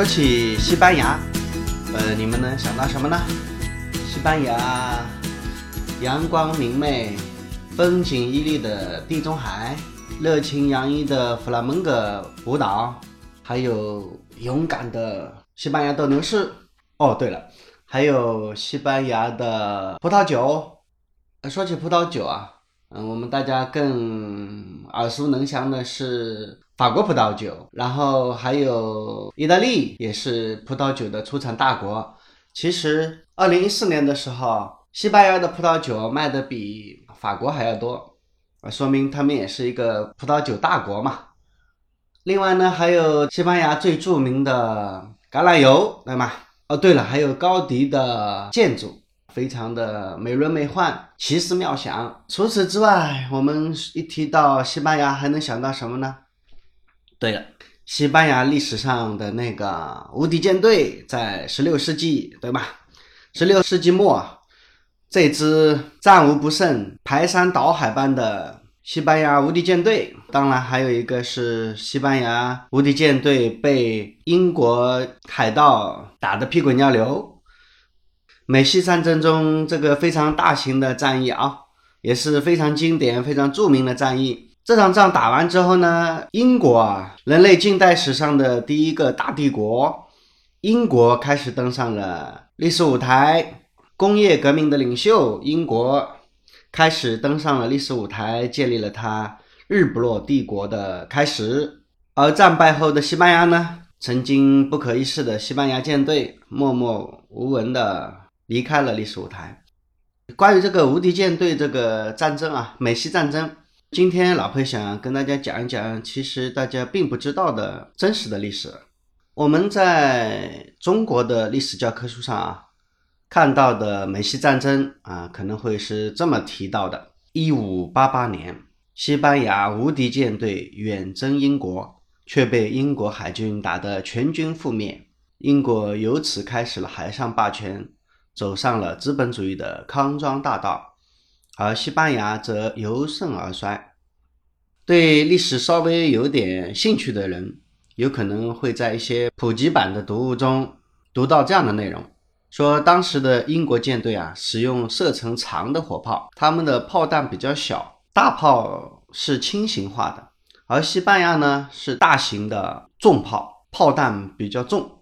说起西班牙，呃，你们能想到什么呢？西班牙，阳光明媚、风景旖旎的地中海，热情洋溢的弗拉门戈舞蹈，还有勇敢的西班牙斗牛士。哦，对了，还有西班牙的葡萄酒。说起葡萄酒啊，嗯，我们大家更耳熟能详的是。法国葡萄酒，然后还有意大利也是葡萄酒的出产大国。其实，二零一四年的时候，西班牙的葡萄酒卖的比法国还要多，说明他们也是一个葡萄酒大国嘛。另外呢，还有西班牙最著名的橄榄油，对吗？哦，对了，还有高迪的建筑，非常的美轮美奂，奇思妙想。除此之外，我们一提到西班牙，还能想到什么呢？对了，西班牙历史上的那个无敌舰队，在十六世纪，对吧？十六世纪末，这支战无不胜、排山倒海般的西班牙无敌舰队，当然还有一个是西班牙无敌舰队被英国海盗打得屁滚尿流。美西战争中这个非常大型的战役啊，也是非常经典、非常著名的战役。这场仗打完之后呢，英国啊，人类近代史上的第一个大帝国，英国开始登上了历史舞台。工业革命的领袖英国开始登上了历史舞台，建立了它日不落帝国的开始。而战败后的西班牙呢，曾经不可一世的西班牙舰队默默无闻的离开了历史舞台。关于这个无敌舰队这个战争啊，美西战争。今天老裴想跟大家讲一讲，其实大家并不知道的真实的历史。我们在中国的历史教科书上啊，看到的美西战争啊，可能会是这么提到的：一五八八年，西班牙无敌舰队远征英国，却被英国海军打得全军覆灭。英国由此开始了海上霸权，走上了资本主义的康庄大道。而西班牙则由盛而衰。对历史稍微有点兴趣的人，有可能会在一些普及版的读物中读到这样的内容：说当时的英国舰队啊，使用射程长的火炮，他们的炮弹比较小，大炮是轻型化的；而西班牙呢是大型的重炮，炮弹比较重，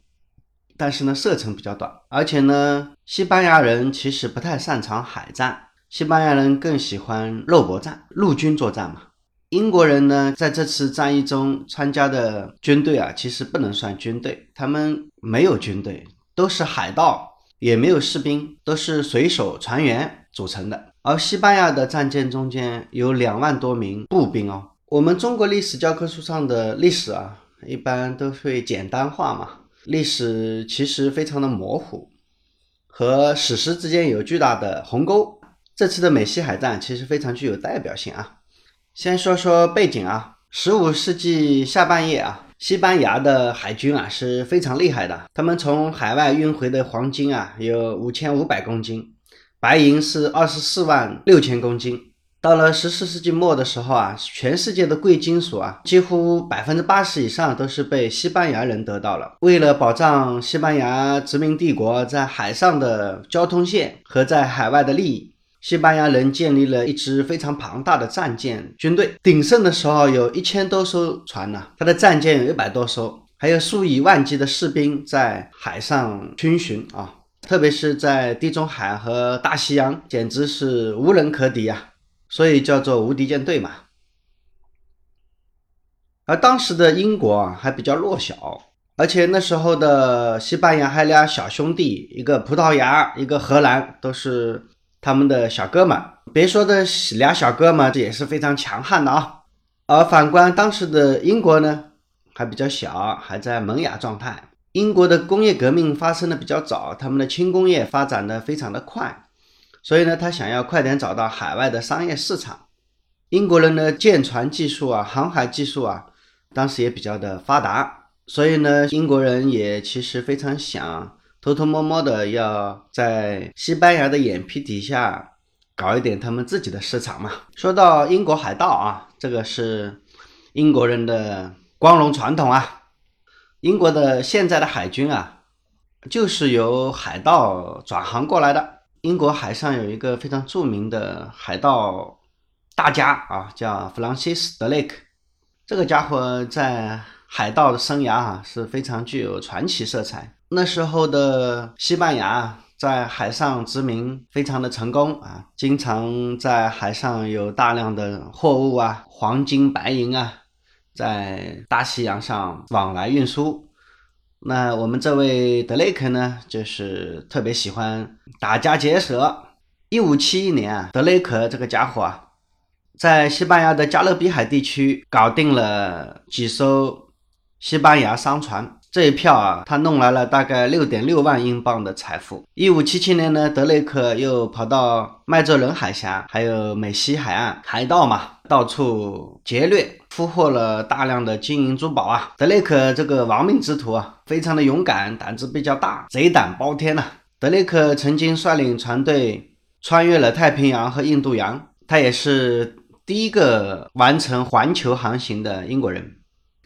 但是呢射程比较短，而且呢西班牙人其实不太擅长海战。西班牙人更喜欢肉搏战，陆军作战嘛。英国人呢，在这次战役中参加的军队啊，其实不能算军队，他们没有军队，都是海盗，也没有士兵，都是水手、船员组成的。而西班牙的战舰中间有两万多名步兵哦。我们中国历史教科书上的历史啊，一般都会简单化嘛，历史其实非常的模糊，和史实之间有巨大的鸿沟。这次的美西海战其实非常具有代表性啊。先说说背景啊，十五世纪下半叶啊，西班牙的海军啊是非常厉害的。他们从海外运回的黄金啊有五千五百公斤，白银是二十四万六千公斤。到了十四世纪末的时候啊，全世界的贵金属啊，几乎百分之八十以上都是被西班牙人得到了。为了保障西班牙殖民帝国在海上的交通线和在海外的利益。西班牙人建立了一支非常庞大的战舰军队，鼎盛的时候有一千多艘船呢，它的战舰有一百多艘，还有数以万计的士兵在海上巡巡啊，特别是在地中海和大西洋，简直是无人可敌啊，所以叫做无敌舰队嘛。而当时的英国啊还比较弱小，而且那时候的西班牙还俩小兄弟，一个葡萄牙，一个荷兰，都是。他们的小哥们，别说的俩小哥们，这也是非常强悍的啊。而反观当时的英国呢，还比较小，还在萌芽状态。英国的工业革命发生的比较早，他们的轻工业发展的非常的快，所以呢，他想要快点找到海外的商业市场。英国人的舰船技术啊，航海技术啊，当时也比较的发达，所以呢，英国人也其实非常想。偷偷摸摸的要在西班牙的眼皮底下搞一点他们自己的市场嘛。说到英国海盗啊，这个是英国人的光荣传统啊。英国的现在的海军啊，就是由海盗转行过来的。英国海上有一个非常著名的海盗大家啊，叫弗朗西斯·德雷克。这个家伙在海盗的生涯啊是非常具有传奇色彩。那时候的西班牙在海上殖民非常的成功啊，经常在海上有大量的货物啊，黄金、白银啊，在大西洋上往来运输。那我们这位德雷克呢，就是特别喜欢打家劫舍。一五七一年啊，德雷克这个家伙啊，在西班牙的加勒比海地区搞定了几艘西班牙商船。这一票啊，他弄来了大概六点六万英镑的财富。一五七七年呢，德雷克又跑到麦哲伦海峡，还有美西海岸，海盗嘛，到处劫掠，俘获了大量的金银珠宝啊。德雷克这个亡命之徒啊，非常的勇敢，胆子比较大，贼胆包天呐。德雷克曾经率领船队穿越了太平洋和印度洋，他也是第一个完成环球航行的英国人。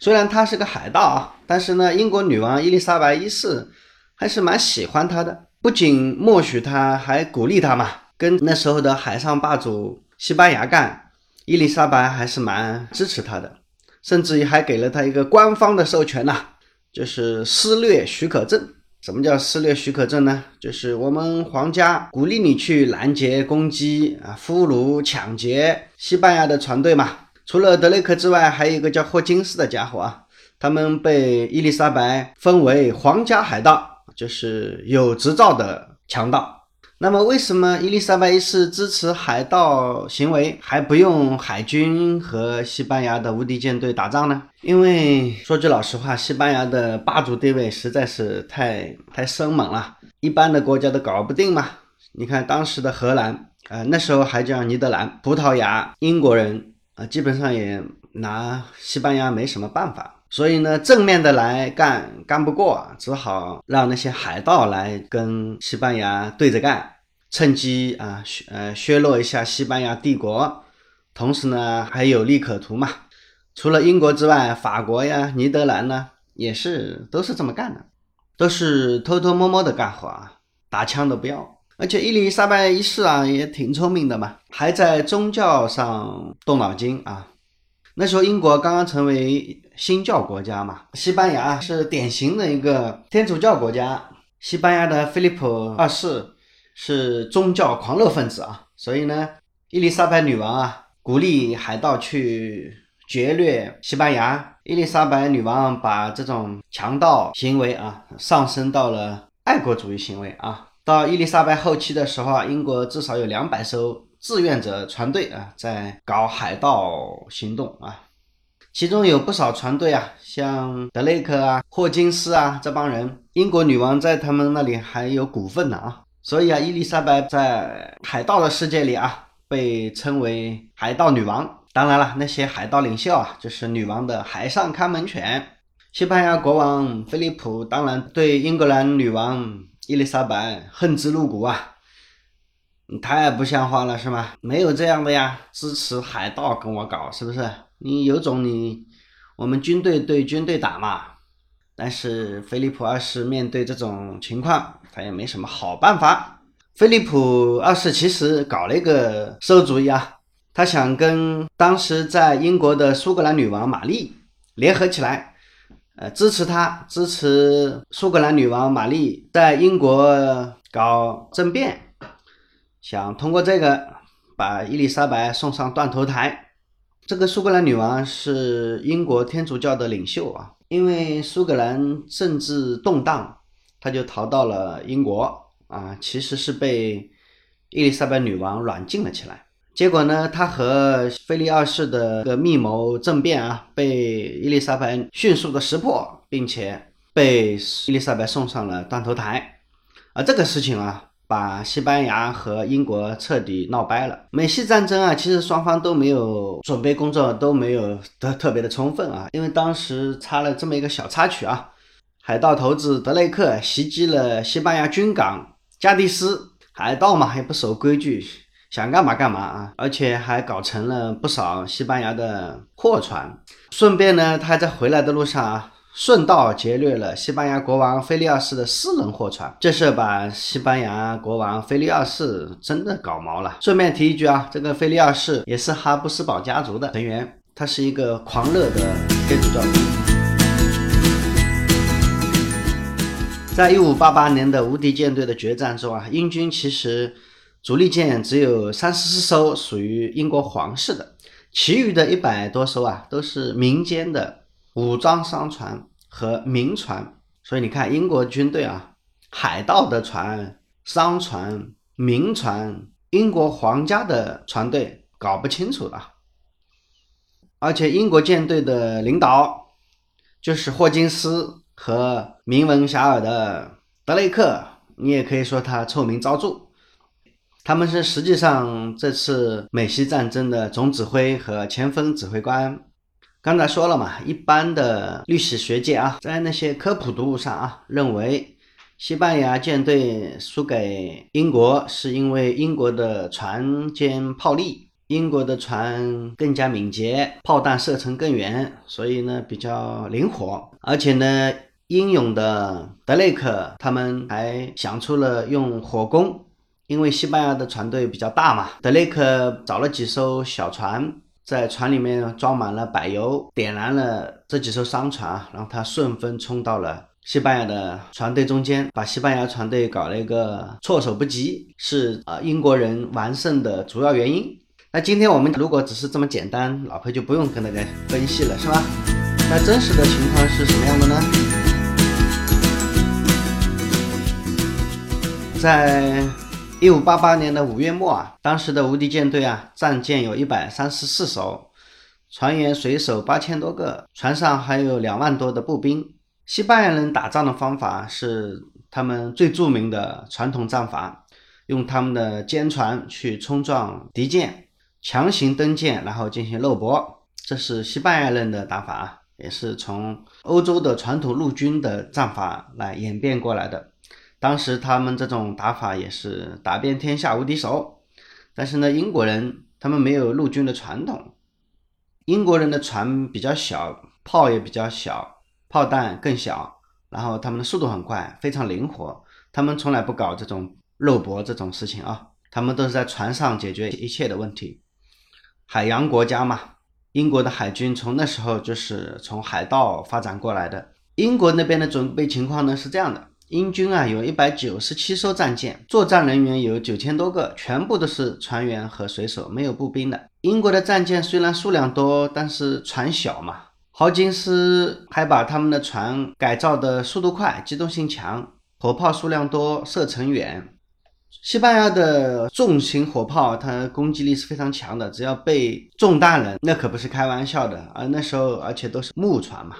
虽然他是个海盗啊，但是呢，英国女王伊丽莎白一世还是蛮喜欢他的，不仅默许他，还鼓励他嘛。跟那时候的海上霸主西班牙干，伊丽莎白还是蛮支持他的，甚至于还给了他一个官方的授权呐，就是施掠许可证。什么叫施掠许可证呢？就是我们皇家鼓励你去拦截、攻击啊、俘虏、抢劫西班牙的船队嘛。除了德雷克之外，还有一个叫霍金斯的家伙啊，他们被伊丽莎白封为皇家海盗，就是有执照的强盗。那么，为什么伊丽莎白一世支持海盗行为，还不用海军和西班牙的无敌舰队打仗呢？因为说句老实话，西班牙的霸主地位实在是太太生猛了，一般的国家都搞不定嘛。你看当时的荷兰，呃，那时候还叫尼德兰、葡萄牙、英国人。基本上也拿西班牙没什么办法，所以呢，正面的来干干不过，只好让那些海盗来跟西班牙对着干，趁机啊削呃削弱一下西班牙帝国，同时呢还有利可图嘛。除了英国之外，法国呀、尼德兰呢也是都是这么干的，都是偷偷摸摸的干活啊，打枪都不要。而且伊丽莎白一世啊也挺聪明的嘛，还在宗教上动脑筋啊。那时候英国刚刚成为新教国家嘛，西班牙是典型的一个天主教国家。西班牙的菲利普二世是宗教狂热分子啊，所以呢，伊丽莎白女王啊鼓励海盗去劫掠西班牙。伊丽莎白女王把这种强盗行为啊上升到了爱国主义行为啊。到伊丽莎白后期的时候啊，英国至少有两百艘志愿者船队啊，在搞海盗行动啊，其中有不少船队啊，像德雷克啊、霍金斯啊这帮人，英国女王在他们那里还有股份呢啊，所以啊，伊丽莎白在海盗的世界里啊，被称为海盗女王。当然了，那些海盗领袖啊，就是女王的海上看门犬。西班牙国王菲利普当然对英格兰女王。伊丽莎白恨之入骨啊！你太不像话了，是吗？没有这样的呀，支持海盗跟我搞，是不是？你有种你我们军队对军队打嘛！但是菲利普二世面对这种情况，他也没什么好办法。菲利普二世其实搞了一个馊主意啊，他想跟当时在英国的苏格兰女王玛丽联合起来。呃，支持他，支持苏格兰女王玛丽在英国搞政变，想通过这个把伊丽莎白送上断头台。这个苏格兰女王是英国天主教的领袖啊，因为苏格兰政治动荡，她就逃到了英国啊，其实是被伊丽莎白女王软禁了起来。结果呢，他和菲利二世的个密谋政变啊，被伊丽莎白迅速的识破，并且被伊丽莎白送上了断头台。而这个事情啊，把西班牙和英国彻底闹掰了。美西战争啊，其实双方都没有准备工作都没有特特别的充分啊，因为当时插了这么一个小插曲啊，海盗头子德雷克袭击了西班牙军港加的斯，海盗嘛也不守规矩。想干嘛干嘛啊！而且还搞成了不少西班牙的货船。顺便呢，他还在回来的路上啊，顺道劫掠了西班牙国王菲利二世的私人货船，这事把西班牙国王菲利二世真的搞毛了。顺便提一句啊，这个菲利二世也是哈布斯堡家族的成员，他是一个狂热的天主教徒。在一五八八年的无敌舰队的决战中啊，英军其实主力舰只有三十四艘属于英国皇室的，其余的一百多艘啊都是民间的。武装商船和民船，所以你看，英国军队啊，海盗的船、商船、民船，英国皇家的船队搞不清楚了。而且，英国舰队的领导就是霍金斯和名闻遐迩的德雷克，你也可以说他臭名昭著。他们是实际上这次美西战争的总指挥和前锋指挥官。刚才说了嘛，一般的历史学界啊，在那些科普读物上啊，认为西班牙舰队输给英国是因为英国的船坚炮利，英国的船更加敏捷，炮弹射程更远，所以呢比较灵活。而且呢，英勇的德雷克他们还想出了用火攻，因为西班牙的船队比较大嘛，德雷克找了几艘小船。在船里面装满了柏油，点燃了这几艘商船，然后他顺风冲到了西班牙的船队中间，把西班牙船队搞了一个措手不及，是啊英国人完胜的主要原因。那今天我们如果只是这么简单，老婆就不用跟大家分析了，是吧？那真实的情况是什么样的呢？在一五八八年的五月末啊，当时的无敌舰队啊，战舰有一百三十四艘，船员水手八千多个，船上还有两万多的步兵。西班牙人打仗的方法是他们最著名的传统战法，用他们的坚船去冲撞敌舰，强行登舰，然后进行肉搏。这是西班牙人的打法，也是从欧洲的传统陆军的战法来演变过来的。当时他们这种打法也是打遍天下无敌手，但是呢，英国人他们没有陆军的传统，英国人的船比较小，炮也比较小，炮弹更小，然后他们的速度很快，非常灵活，他们从来不搞这种肉搏这种事情啊，他们都是在船上解决一切的问题。海洋国家嘛，英国的海军从那时候就是从海盗发展过来的。英国那边的准备情况呢是这样的。英军啊，有一百九十七艘战舰，作战人员有九千多个，全部都是船员和水手，没有步兵的。英国的战舰虽然数量多，但是船小嘛。豪金斯还把他们的船改造的速度快、机动性强，火炮数量多、射程远。西班牙的重型火炮，它攻击力是非常强的，只要被中弹了，那可不是开玩笑的。而那时候，而且都是木船嘛。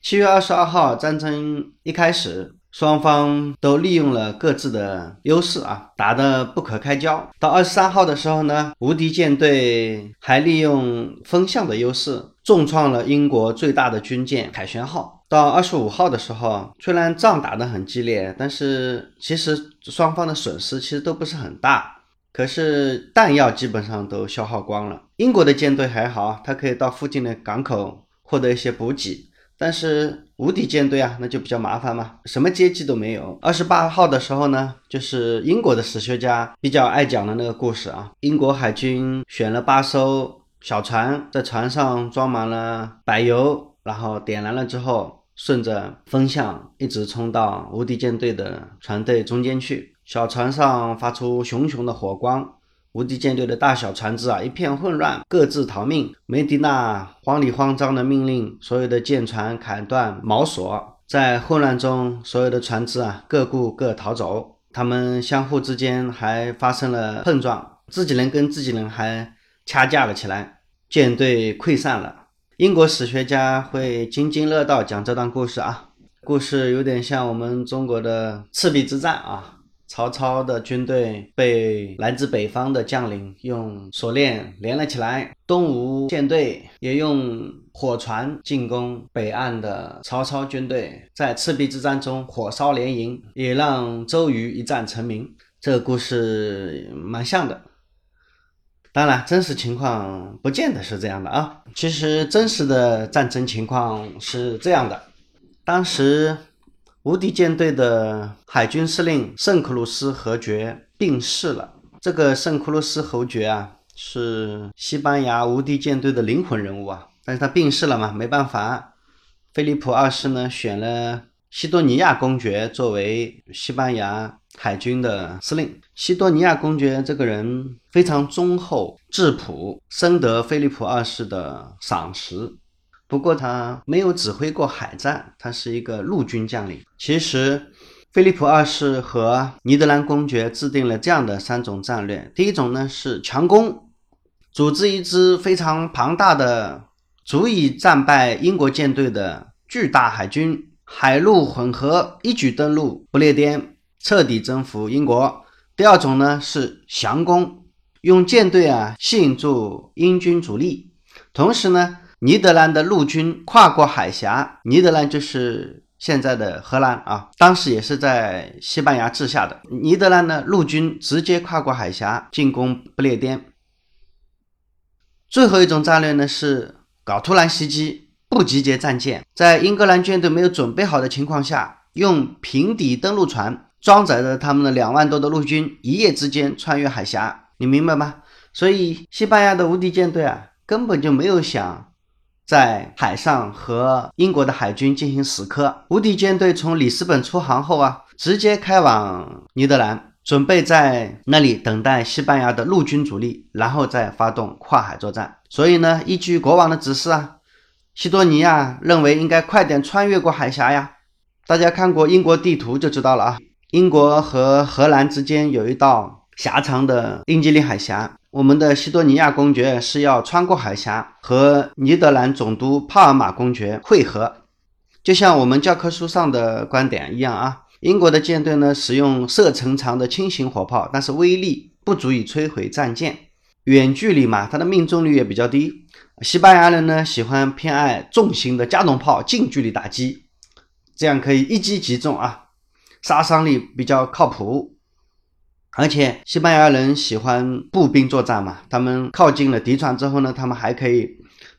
七月二十二号，战争一开始。双方都利用了各自的优势啊，打得不可开交。到二十三号的时候呢，无敌舰队还利用风向的优势，重创了英国最大的军舰凯旋号。到二十五号的时候，虽然仗打得很激烈，但是其实双方的损失其实都不是很大。可是弹药基本上都消耗光了。英国的舰队还好，它可以到附近的港口获得一些补给。但是无敌舰队啊，那就比较麻烦嘛，什么阶级都没有。二十八号的时候呢，就是英国的史学家比较爱讲的那个故事啊。英国海军选了八艘小船，在船上装满了柏油，然后点燃了之后，顺着风向一直冲到无敌舰队的船队中间去。小船上发出熊熊的火光。无敌舰队的大小船只啊，一片混乱，各自逃命。梅迪娜慌里慌张地命令所有的舰船砍断锚索，在混乱中，所有的船只啊，各顾各逃走。他们相互之间还发生了碰撞，自己人跟自己人还掐架了起来，舰队溃散了。英国史学家会津津乐道讲这段故事啊，故事有点像我们中国的赤壁之战啊。曹操的军队被来自北方的将领用锁链连了起来，东吴舰队也用火船进攻北岸的曹操军队，在赤壁之战中火烧连营，也让周瑜一战成名。这个故事蛮像的，当然真实情况不见得是这样的啊。其实真实的战争情况是这样的：当时无敌舰队的海军司令圣克鲁斯侯爵病逝了。这个圣克鲁斯侯爵啊，是西班牙无敌舰队的灵魂人物啊。但是他病逝了嘛，没办法。菲利普二世呢，选了西多尼亚公爵作为西班牙海军的司令。西多尼亚公爵这个人非常忠厚质朴，深得菲利普二世的赏识。不过他没有指挥过海战，他是一个陆军将领。其实，菲利普二世和尼德兰公爵制定了这样的三种战略：第一种呢是强攻，组织一支非常庞大的、足以战败英国舰队的巨大海军，海陆混合，一举登陆不列颠，彻底征服英国；第二种呢是降攻，用舰队啊吸引住英军主力，同时呢。尼德兰的陆军跨过海峡，尼德兰就是现在的荷兰啊，当时也是在西班牙治下的。尼德兰的陆军直接跨过海峡进攻不列颠。最后一种战略呢是搞突然袭击，不集结战舰，在英格兰舰队没有准备好的情况下，用平底登陆船装载着他们的两万多的陆军，一夜之间穿越海峡。你明白吗？所以西班牙的无敌舰队啊，根本就没有想。在海上和英国的海军进行死磕，无敌舰队从里斯本出航后啊，直接开往尼德兰，准备在那里等待西班牙的陆军主力，然后再发动跨海作战。所以呢，依据国王的指示啊，西多尼亚认为应该快点穿越过海峡呀。大家看过英国地图就知道了啊，英国和荷兰之间有一道狭长的英吉利海峡。我们的西多尼亚公爵是要穿过海峡和尼德兰总督帕尔马公爵会合，就像我们教科书上的观点一样啊。英国的舰队呢，使用射程长的轻型火炮，但是威力不足以摧毁战舰，远距离嘛，它的命中率也比较低。西班牙人呢，喜欢偏爱重型的加农炮，近距离打击，这样可以一击即中啊，杀伤力比较靠谱。而且西班牙人喜欢步兵作战嘛，他们靠近了敌船之后呢，他们还可以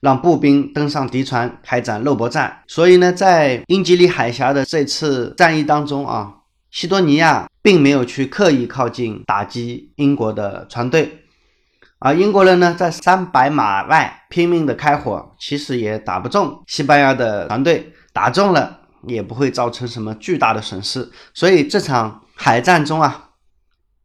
让步兵登上敌船开展肉搏战。所以呢，在英吉利海峡的这次战役当中啊，西多尼亚并没有去刻意靠近打击英国的船队，而英国人呢，在三百码外拼命的开火，其实也打不中西班牙的船队，打中了也不会造成什么巨大的损失。所以这场海战中啊。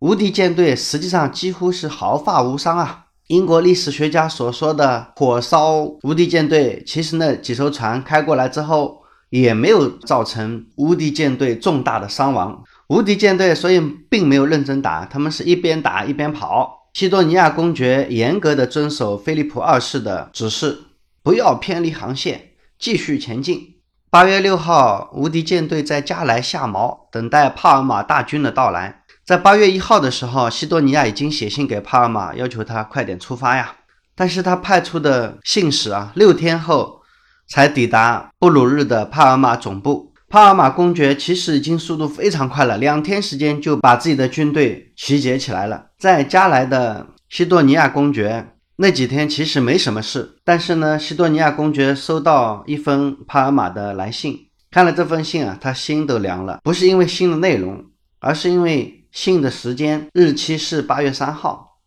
无敌舰队实际上几乎是毫发无伤啊！英国历史学家所说的“火烧无敌舰队”，其实那几艘船开过来之后，也没有造成无敌舰队重大的伤亡。无敌舰队所以并没有认真打，他们是一边打一边跑。西多尼亚公爵严格的遵守菲利普二世的指示，不要偏离航线，继续前进。八月六号，无敌舰队在加莱下锚，等待帕尔马大军的到来。在八月一号的时候，西多尼亚已经写信给帕尔马，要求他快点出发呀。但是他派出的信使啊，六天后才抵达布鲁日的帕尔马总部。帕尔马公爵其实已经速度非常快了，两天时间就把自己的军队集结起来了。在加来的西多尼亚公爵那几天其实没什么事，但是呢，西多尼亚公爵收到一封帕尔马的来信，看了这封信啊，他心都凉了，不是因为信的内容，而是因为。信的时间日期是八月三号。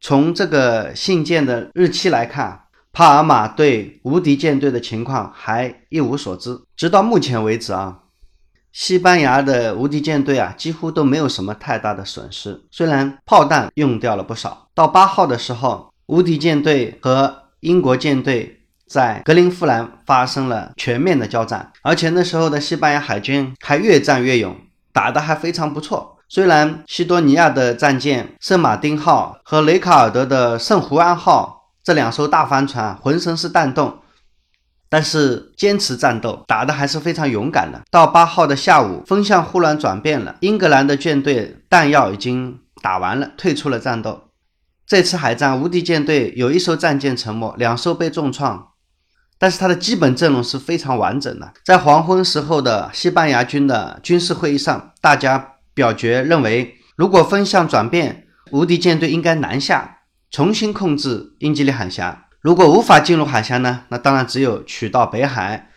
从这个信件的日期来看，帕尔马对无敌舰队的情况还一无所知。直到目前为止啊，西班牙的无敌舰队啊几乎都没有什么太大的损失，虽然炮弹用掉了不少。到八号的时候，无敌舰队和英国舰队在格林夫兰发生了全面的交战，而且那时候的西班牙海军还越战越勇。打得还非常不错。虽然西多尼亚的战舰圣马丁号和雷卡尔德的圣胡安号这两艘大帆船浑身是弹洞，但是坚持战斗，打得还是非常勇敢的。到八号的下午，风向忽然转变了，英格兰的舰队弹药已经打完了，退出了战斗。这次海战，无敌舰队有一艘战舰沉没，两艘被重创。但是它的基本阵容是非常完整的。在黄昏时候的西班牙军的军事会议上，大家表决认为，如果风向转变，无敌舰队应该南下，重新控制英吉利海峡。如果无法进入海峡呢？那当然只有取到北海，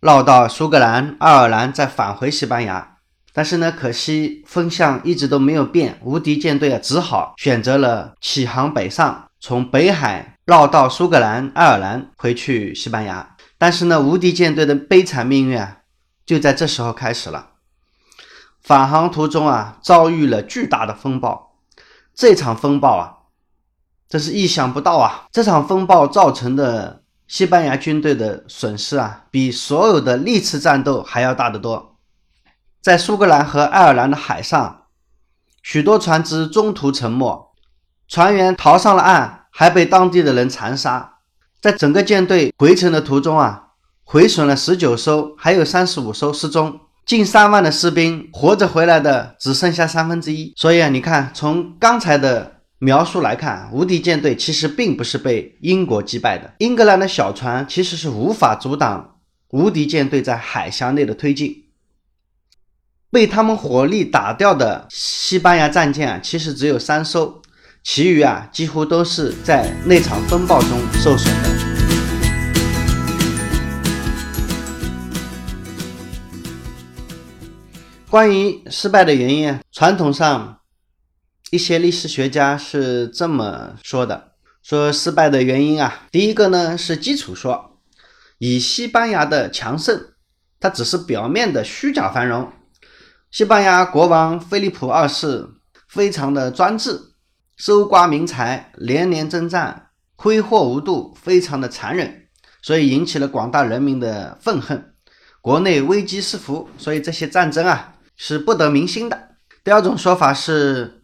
绕到苏格兰、爱尔兰，再返回西班牙。但是呢，可惜风向一直都没有变，无敌舰队啊，只好选择了起航北上，从北海绕到苏格兰、爱尔兰，回去西班牙。但是呢，无敌舰队的悲惨命运啊，就在这时候开始了。返航途中啊，遭遇了巨大的风暴。这场风暴啊，这是意想不到啊！这场风暴造成的西班牙军队的损失啊，比所有的历次战斗还要大得多。在苏格兰和爱尔兰的海上，许多船只中途沉没，船员逃上了岸，还被当地的人残杀。在整个舰队回程的途中啊，毁损了十九艘，还有三十五艘失踪，近三万的士兵活着回来的只剩下三分之一。所以啊，你看，从刚才的描述来看，无敌舰队其实并不是被英国击败的，英格兰的小船其实是无法阻挡无敌舰队在海峡内的推进。被他们火力打掉的西班牙战舰啊，其实只有三艘，其余啊几乎都是在那场风暴中受损的。关于失败的原因，传统上一些历史学家是这么说的：说失败的原因啊，第一个呢是基础说，以西班牙的强盛，它只是表面的虚假繁荣。西班牙国王菲利普二世非常的专制，搜刮民财，连年征战，挥霍无度，非常的残忍，所以引起了广大人民的愤恨，国内危机四伏，所以这些战争啊是不得民心的。第二种说法是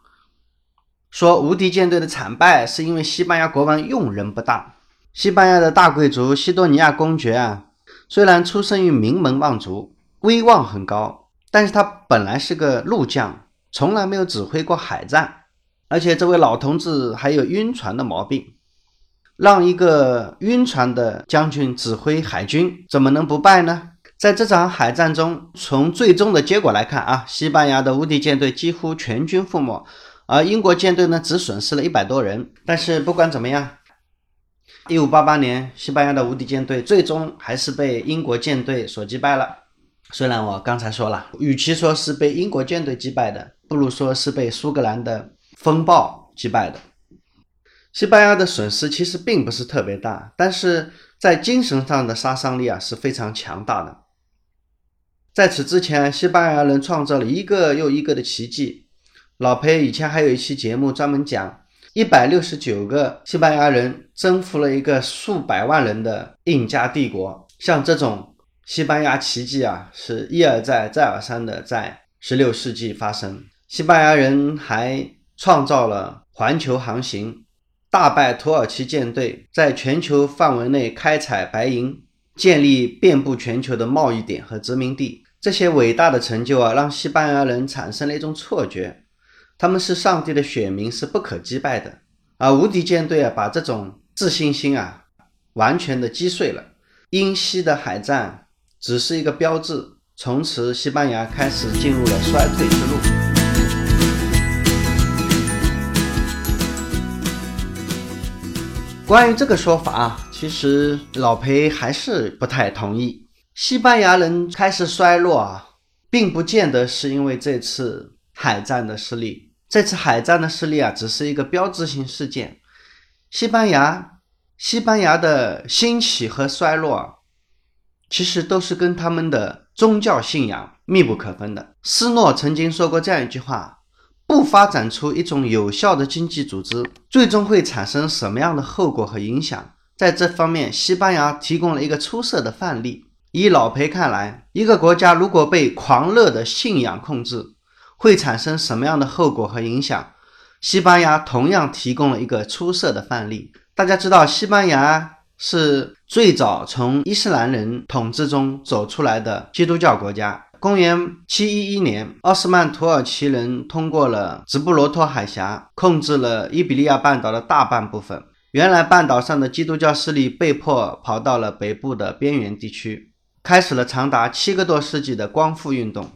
说无敌舰队的惨败是因为西班牙国王用人不当。西班牙的大贵族西多尼亚公爵啊，虽然出生于名门望族，威望很高。但是他本来是个陆将，从来没有指挥过海战，而且这位老同志还有晕船的毛病，让一个晕船的将军指挥海军，怎么能不败呢？在这场海战中，从最终的结果来看啊，西班牙的无敌舰队几乎全军覆没，而英国舰队呢，只损失了一百多人。但是不管怎么样，一五八八年，西班牙的无敌舰队最终还是被英国舰队所击败了。虽然我刚才说了，与其说是被英国舰队击败的，不如说是被苏格兰的风暴击败的。西班牙的损失其实并不是特别大，但是在精神上的杀伤力啊是非常强大的。在此之前，西班牙人创造了一个又一个的奇迹。老裴以前还有一期节目专门讲，一百六十九个西班牙人征服了一个数百万人的印加帝国，像这种。西班牙奇迹啊，是一而再、再而三的在十六世纪发生。西班牙人还创造了环球航行，大败土耳其舰队，在全球范围内开采白银，建立遍布全球的贸易点和殖民地。这些伟大的成就啊，让西班牙人产生了一种错觉，他们是上帝的选民，是不可击败的。而无敌舰队啊，把这种自信心啊，完全的击碎了。英西的海战。只是一个标志，从此西班牙开始进入了衰退之路。关于这个说法啊，其实老裴还是不太同意。西班牙人开始衰落啊，并不见得是因为这次海战的失利。这次海战的失利啊，只是一个标志性事件。西班牙，西班牙的兴起和衰落。其实都是跟他们的宗教信仰密不可分的。斯诺曾经说过这样一句话：“不发展出一种有效的经济组织，最终会产生什么样的后果和影响？”在这方面，西班牙提供了一个出色的范例。以老裴看来，一个国家如果被狂热的信仰控制，会产生什么样的后果和影响？西班牙同样提供了一个出色的范例。大家知道，西班牙。是最早从伊斯兰人统治中走出来的基督教国家。公元711年，奥斯曼土耳其人通过了直布罗陀海峡，控制了伊比利亚半岛的大半部分。原来半岛上的基督教势力被迫跑到了北部的边缘地区，开始了长达七个多世纪的光复运动。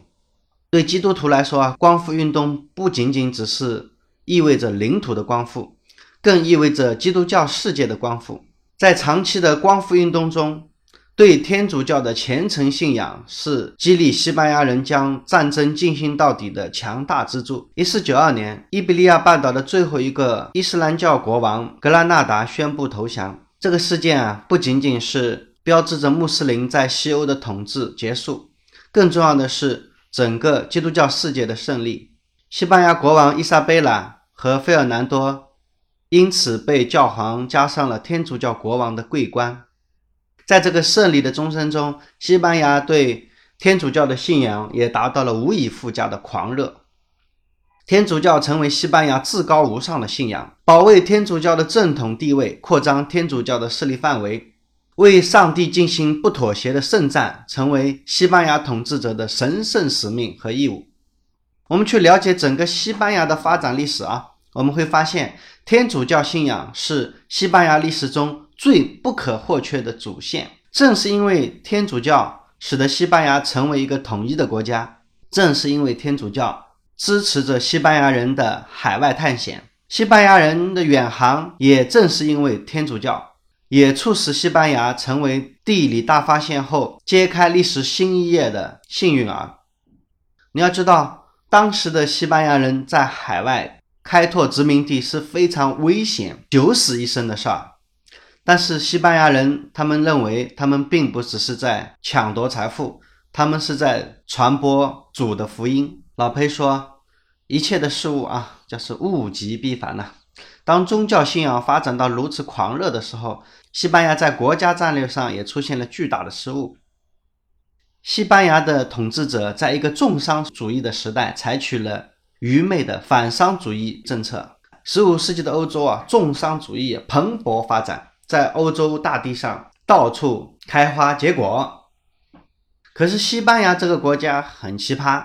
对基督徒来说啊，光复运动不仅仅只是意味着领土的光复，更意味着基督教世界的光复。在长期的光复运动中，对天主教的虔诚信仰是激励西班牙人将战争进行到底的强大支柱。一四九二年，伊比利亚半岛的最后一个伊斯兰教国王格拉纳达宣布投降。这个事件啊，不仅仅是标志着穆斯林在西欧的统治结束，更重要的是整个基督教世界的胜利。西班牙国王伊莎贝拉和费尔南多因此被教皇加上了天主教国王的桂冠。在这个胜利的钟声中，西班牙对天主教的信仰也达到了无以复加的狂热。天主教成为西班牙至高无上的信仰，保卫天主教的正统地位，扩张天主教的势力范围，为上帝进行不妥协的圣战，成为西班牙统治者的神圣使命和义务。我们去了解整个西班牙的发展历史啊，我们会发现，天主教信仰是西班牙历史中。最不可或缺的主线，正是因为天主教使得西班牙成为一个统一的国家，正是因为天主教支持着西班牙人的海外探险，西班牙人的远航也正是因为天主教，也促使西班牙成为地理大发现后揭开历史新一页的幸运儿。你要知道，当时的西班牙人在海外开拓殖民地是非常危险、九死一生的事儿。但是西班牙人他们认为，他们并不只是在抢夺财富，他们是在传播主的福音。老裴说，一切的事物啊，就是物极必反呐。当宗教信仰发展到如此狂热的时候，西班牙在国家战略上也出现了巨大的失误。西班牙的统治者在一个重商主义的时代，采取了愚昧的反商主义政策。十五世纪的欧洲啊，重商主义蓬勃发展。在欧洲大地上到处开花结果，可是西班牙这个国家很奇葩，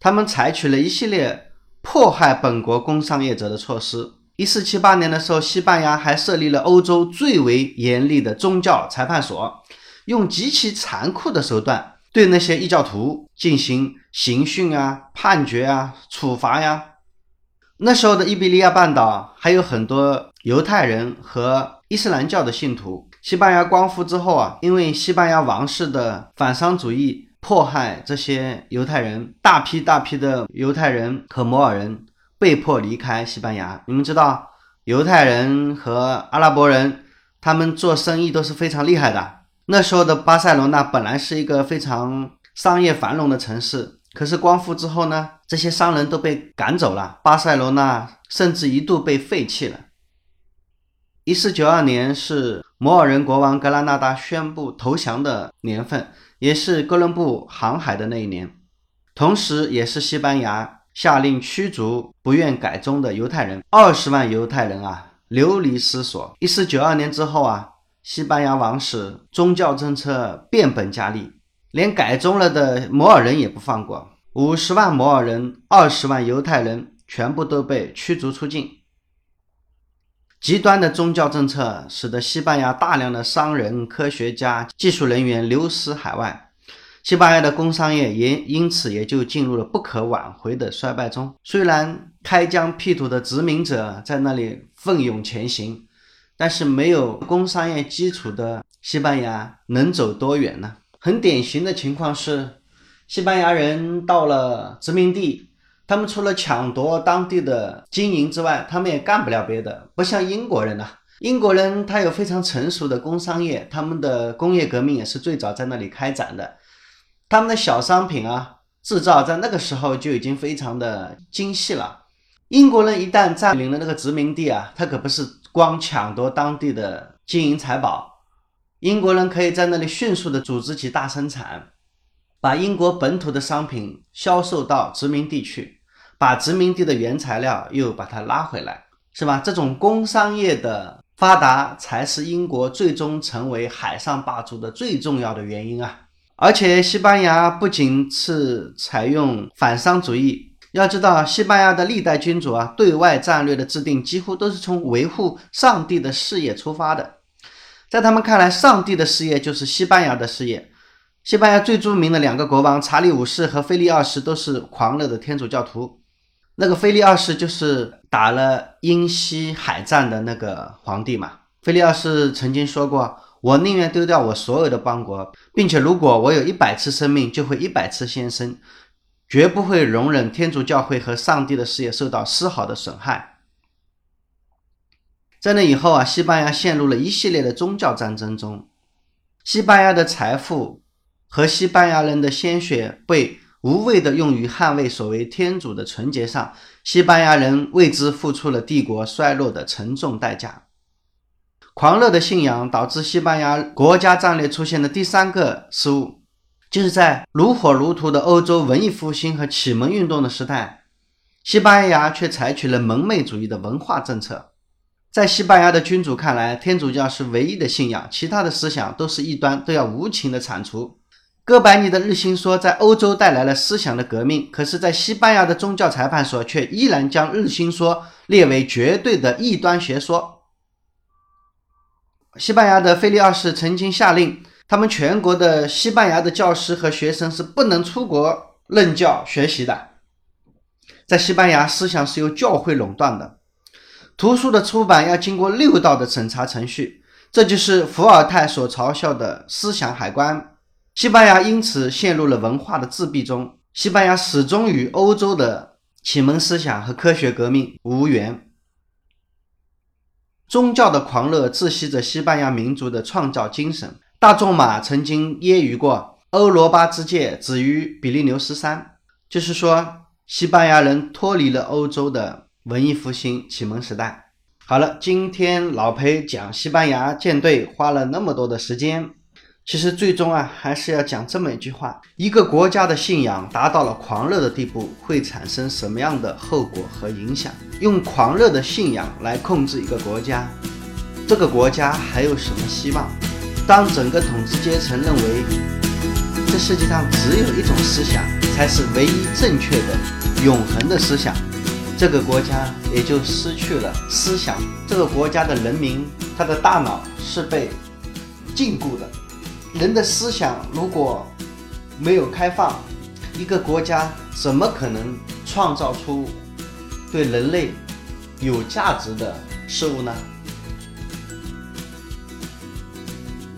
他们采取了一系列迫害本国工商业者的措施。一四七八年的时候，西班牙还设立了欧洲最为严厉的宗教裁判所，用极其残酷的手段对那些异教徒进行刑讯啊、判决啊、处罚呀。那时候的伊比利亚半岛还有很多犹太人和。伊斯兰教的信徒，西班牙光复之后啊，因为西班牙王室的反商主义迫害这些犹太人，大批大批的犹太人和摩尔人被迫离开西班牙。你们知道，犹太人和阿拉伯人他们做生意都是非常厉害的。那时候的巴塞罗那本来是一个非常商业繁荣的城市，可是光复之后呢，这些商人都被赶走了，巴塞罗那甚至一度被废弃了。一四九二年是摩尔人国王格拉纳达宣布投降的年份，也是哥伦布航海的那一年，同时也是西班牙下令驱逐不愿改宗的犹太人，二十万犹太人啊流离失所。一四九二年之后啊，西班牙王室宗教政策变本加厉，连改宗了的摩尔人也不放过，五十万摩尔人、二十万犹太人全部都被驱逐出境。极端的宗教政策使得西班牙大量的商人、科学家、技术人员流失海外，西班牙的工商业也因此也就进入了不可挽回的衰败中。虽然开疆辟土的殖民者在那里奋勇前行，但是没有工商业基础的西班牙能走多远呢？很典型的情况是，西班牙人到了殖民地。他们除了抢夺当地的经营之外，他们也干不了别的。不像英国人呐，英国人他有非常成熟的工商业，他们的工业革命也是最早在那里开展的。他们的小商品啊，制造在那个时候就已经非常的精细了。英国人一旦占领了那个殖民地啊，他可不是光抢夺当地的金银财宝，英国人可以在那里迅速的组织起大生产，把英国本土的商品销售到殖民地去。把殖民地的原材料又把它拉回来，是吧？这种工商业的发达才是英国最终成为海上霸主的最重要的原因啊！而且西班牙不仅是采用反商主义，要知道西班牙的历代君主啊，对外战略的制定几乎都是从维护上帝的事业出发的，在他们看来，上帝的事业就是西班牙的事业。西班牙最著名的两个国王查理五世和菲利二世都是狂热的天主教徒。那个菲利二世就是打了英西海战的那个皇帝嘛。菲利二世曾经说过：“我宁愿丢掉我所有的邦国，并且如果我有一百次生命，就会一百次献身，绝不会容忍天主教会和上帝的事业受到丝毫的损害。在那以后啊，西班牙陷入了一系列的宗教战争中，西班牙的财富和西班牙人的鲜血被无谓的用于捍卫所谓天主的纯洁上，西班牙人为之付出了帝国衰落的沉重代价。狂热的信仰导致西班牙国家战略出现的第三个失误，就是在如火如荼的欧洲文艺复兴和启蒙运动的时代，西班牙却采取了蒙昧主义的文化政策。在西班牙的君主看来，天主教是唯一的信仰，其他的思想都是异端，都要无情的铲除。哥白尼的日心说在欧洲带来了思想的革命，可是，在西班牙的宗教裁判所却依然将日心说列为绝对的异端学说。西班牙的菲利奥斯曾经下令，他们全国的西班牙的教师和学生是不能出国任教学习的。在西班牙，思想是由教会垄断的，图书的出版要经过六道的审查程序，这就是伏尔泰所嘲笑的思想海关。西班牙因此陷入了文化的自闭中。西班牙始终与欧洲的启蒙思想和科学革命无缘。宗教的狂热窒息着西班牙民族的创造精神。大仲马曾经揶揄过：“欧罗巴之界止于比利牛斯山。”就是说，西班牙人脱离了欧洲的文艺复兴启蒙时代。好了，今天老裴讲西班牙舰队花了那么多的时间。其实最终啊，还是要讲这么一句话：一个国家的信仰达到了狂热的地步，会产生什么样的后果和影响？用狂热的信仰来控制一个国家，这个国家还有什么希望？当整个统治阶层认为这世界上只有一种思想才是唯一正确的、永恒的思想，这个国家也就失去了思想。这个国家的人民，他的大脑是被禁锢的。人的思想如果没有开放，一个国家怎么可能创造出对人类有价值的事物呢？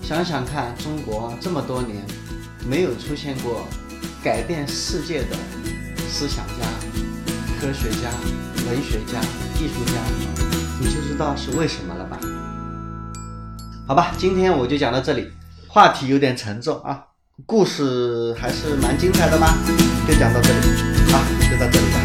想想看，中国这么多年没有出现过改变世界的思想家、科学家、文学家、艺术家，你就知道是为什么了吧？好吧，今天我就讲到这里。话题有点沉重啊，故事还是蛮精彩的嘛，就讲到这里，啊，就到这里吧。